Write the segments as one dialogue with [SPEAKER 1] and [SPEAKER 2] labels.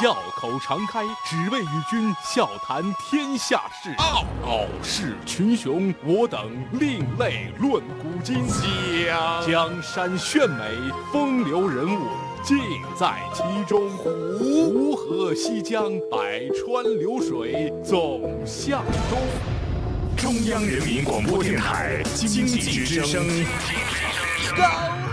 [SPEAKER 1] 笑口常开，只为与君笑谈天下事。傲傲视群雄，我等另类论古今。江江山炫美，风流人物尽在其中。湖河西江，百川流水总向东。
[SPEAKER 2] 中央人民广播电台经济之声。
[SPEAKER 1] 高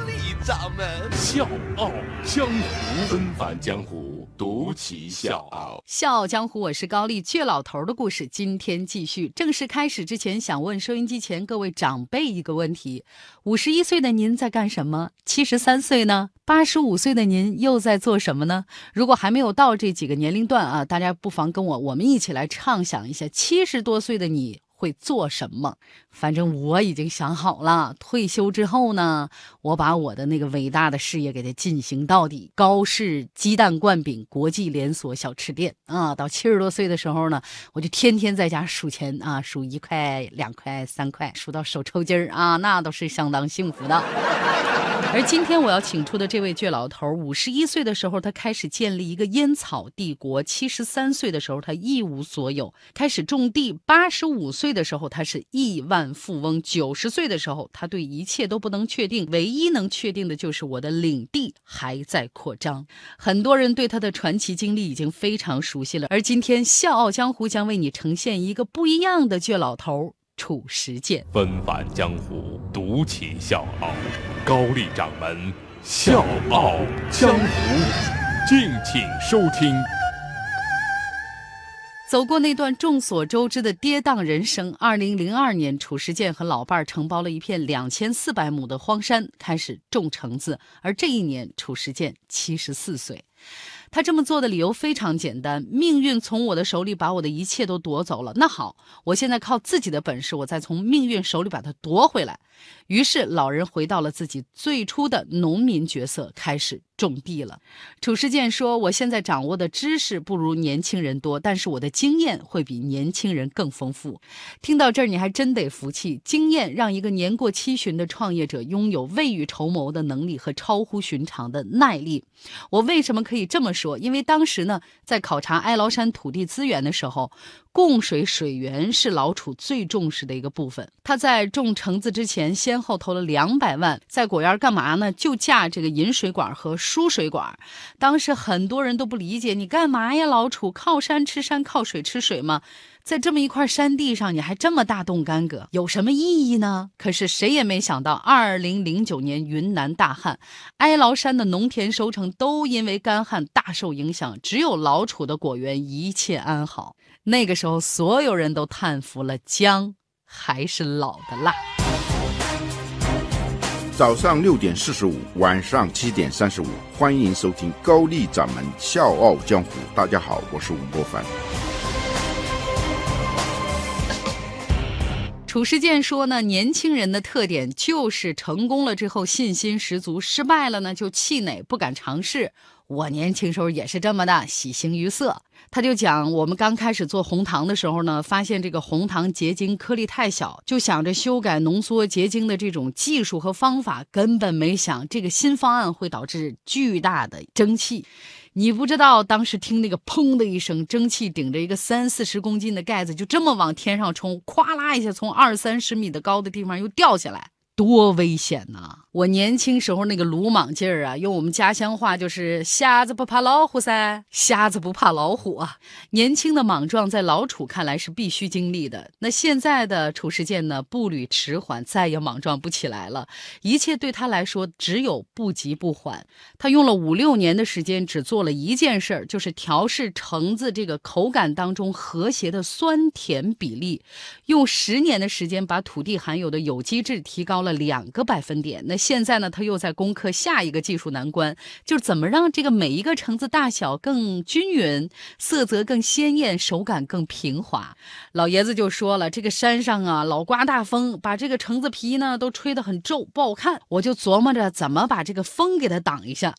[SPEAKER 1] 丽掌门笑傲江湖，纷繁江湖，独骑笑傲。
[SPEAKER 3] 笑傲江湖，我是高丽。倔老头的故事，今天继续。正式开始之前，想问收音机前各位长辈一个问题：五十一岁的您在干什么？七十三岁呢？八十五岁的您又在做什么呢？如果还没有到这几个年龄段啊，大家不妨跟我，我们一起来畅想一下七十多岁的你。会做什么？反正我已经想好了，退休之后呢，我把我的那个伟大的事业给它进行到底。高氏鸡蛋灌饼国际连锁小吃店啊，到七十多岁的时候呢，我就天天在家数钱啊，数一块、两块、三块，数到手抽筋儿啊，那都是相当幸福的。而今天我要请出的这位倔老头，五十一岁的时候，他开始建立一个烟草帝国；七十三岁的时候，他一无所有，开始种地；八十五岁岁的时候，他是亿万富翁；九十岁的时候，他对一切都不能确定，唯一能确定的就是我的领地还在扩张。很多人对他的传奇经历已经非常熟悉了，而今天《笑傲江湖》将为你呈现一个不一样的倔老头。褚时健，
[SPEAKER 1] 纷繁江湖，独起笑傲。高丽掌门，笑傲江湖，敬请收听。
[SPEAKER 3] 走过那段众所周知的跌宕人生，二零零二年，褚时健和老伴儿承包了一片两千四百亩的荒山，开始种橙子。而这一年，褚时健七十四岁。他这么做的理由非常简单：命运从我的手里把我的一切都夺走了。那好，我现在靠自己的本事，我再从命运手里把它夺回来。于是，老人回到了自己最初的农民角色，开始。种地了，褚时健说：“我现在掌握的知识不如年轻人多，但是我的经验会比年轻人更丰富。”听到这儿，你还真得服气，经验让一个年过七旬的创业者拥有未雨绸缪的能力和超乎寻常的耐力。我为什么可以这么说？因为当时呢，在考察哀牢山土地资源的时候。供水水源是老楚最重视的一个部分。他在种橙子之前，先后投了两百万，在果园干嘛呢？就架这个引水管和输水管。当时很多人都不理解，你干嘛呀？老楚靠山吃山，靠水吃水吗？在这么一块山地上，你还这么大动干戈，有什么意义呢？可是谁也没想到，二零零九年云南大旱，哀牢山的农田收成都因为干旱大受影响，只有老楚的果园一切安好。那个时候，所有人都叹服了，姜还是老的辣。
[SPEAKER 4] 早上六点四十五，晚上七点三十五，欢迎收听高丽掌门笑傲江湖。大家好，我是吴伯凡。
[SPEAKER 3] 褚时健说呢，年轻人的特点就是成功了之后信心十足，失败了呢就气馁，不敢尝试。我年轻时候也是这么的，喜形于色。他就讲，我们刚开始做红糖的时候呢，发现这个红糖结晶颗粒太小，就想着修改浓缩结晶的这种技术和方法，根本没想这个新方案会导致巨大的蒸汽。你不知道，当时听那个砰的一声，蒸汽顶着一个三四十公斤的盖子，就这么往天上冲，咵啦一下从二三十米的高的地方又掉下来。多危险呐！我年轻时候那个鲁莽劲儿啊，用我们家乡话就是“瞎子不怕老虎噻，瞎子不怕老虎啊”。年轻的莽撞在老楚看来是必须经历的。那现在的褚时健呢，步履迟缓，再也莽撞不起来了。一切对他来说只有不急不缓。他用了五六年的时间，只做了一件事儿，就是调试橙子这个口感当中和谐的酸甜比例。用十年的时间，把土地含有的有机质提高了。了两个百分点，那现在呢？他又在攻克下一个技术难关，就是怎么让这个每一个橙子大小更均匀，色泽更鲜艳，手感更平滑。老爷子就说了，这个山上啊，老刮大风，把这个橙子皮呢都吹得很皱，不好看。我就琢磨着怎么把这个风给它挡一下。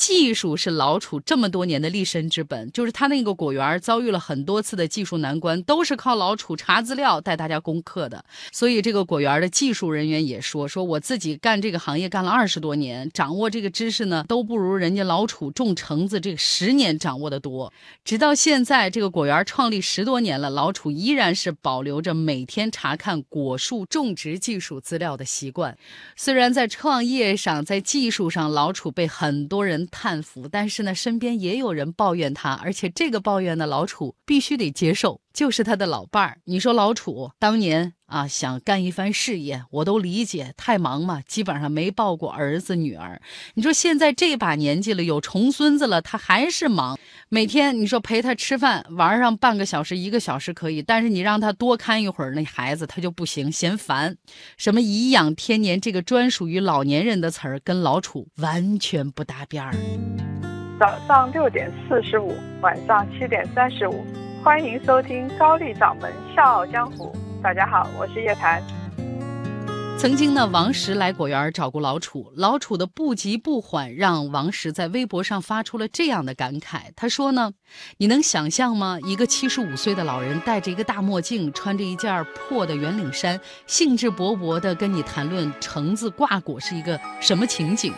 [SPEAKER 3] 技术是老楚这么多年的立身之本，就是他那个果园遭遇了很多次的技术难关，都是靠老楚查资料带大家攻克的。所以这个果园的技术人员也说，说我自己干这个行业干了二十多年，掌握这个知识呢，都不如人家老楚种橙子这十年掌握的多。直到现在，这个果园创立十多年了，老楚依然是保留着每天查看果树种植技术资料的习惯。虽然在创业上，在技术上，老楚被很多人叹服，但是呢，身边也有人抱怨他，而且这个抱怨呢，老楚必须得接受。就是他的老伴儿。你说老楚当年啊想干一番事业，我都理解，太忙嘛，基本上没抱过儿子女儿。你说现在这把年纪了，有重孙子了，他还是忙。每天你说陪他吃饭玩上半个小时、一个小时可以，但是你让他多看一会儿那孩子，他就不行，嫌烦。什么颐养天年这个专属于老年人的词儿，跟老楚完全不搭边儿。
[SPEAKER 5] 早上六点四十五，晚上七点三十五。欢迎收听高丽掌门笑傲江湖。大家好，我是叶檀。
[SPEAKER 3] 曾经呢，王石来果园找过老楚，老楚的不急不缓让王石在微博上发出了这样的感慨。他说呢：“你能想象吗？一个七十五岁的老人戴着一个大墨镜，穿着一件破的圆领衫，兴致勃勃地跟你谈论橙子挂果是一个什么情景？”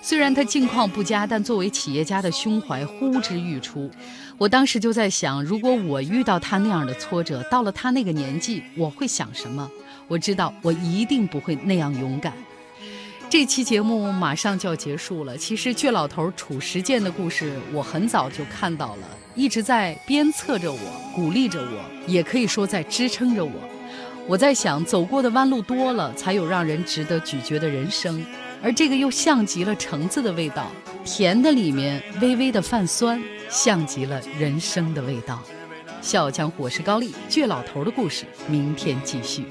[SPEAKER 3] 虽然他境况不佳，但作为企业家的胸怀呼之欲出。我当时就在想，如果我遇到他那样的挫折，到了他那个年纪，我会想什么？我知道我一定不会那样勇敢。这期节目马上就要结束了。其实倔老头褚时健的故事，我很早就看到了，一直在鞭策着我，鼓励着我，也可以说在支撑着我。我在想，走过的弯路多了，才有让人值得咀嚼的人生。而这个又像极了橙子的味道，甜的里面微微的泛酸，像极了人生的味道。笑傲江湖，我是高丽，倔老头的故事，明天继续。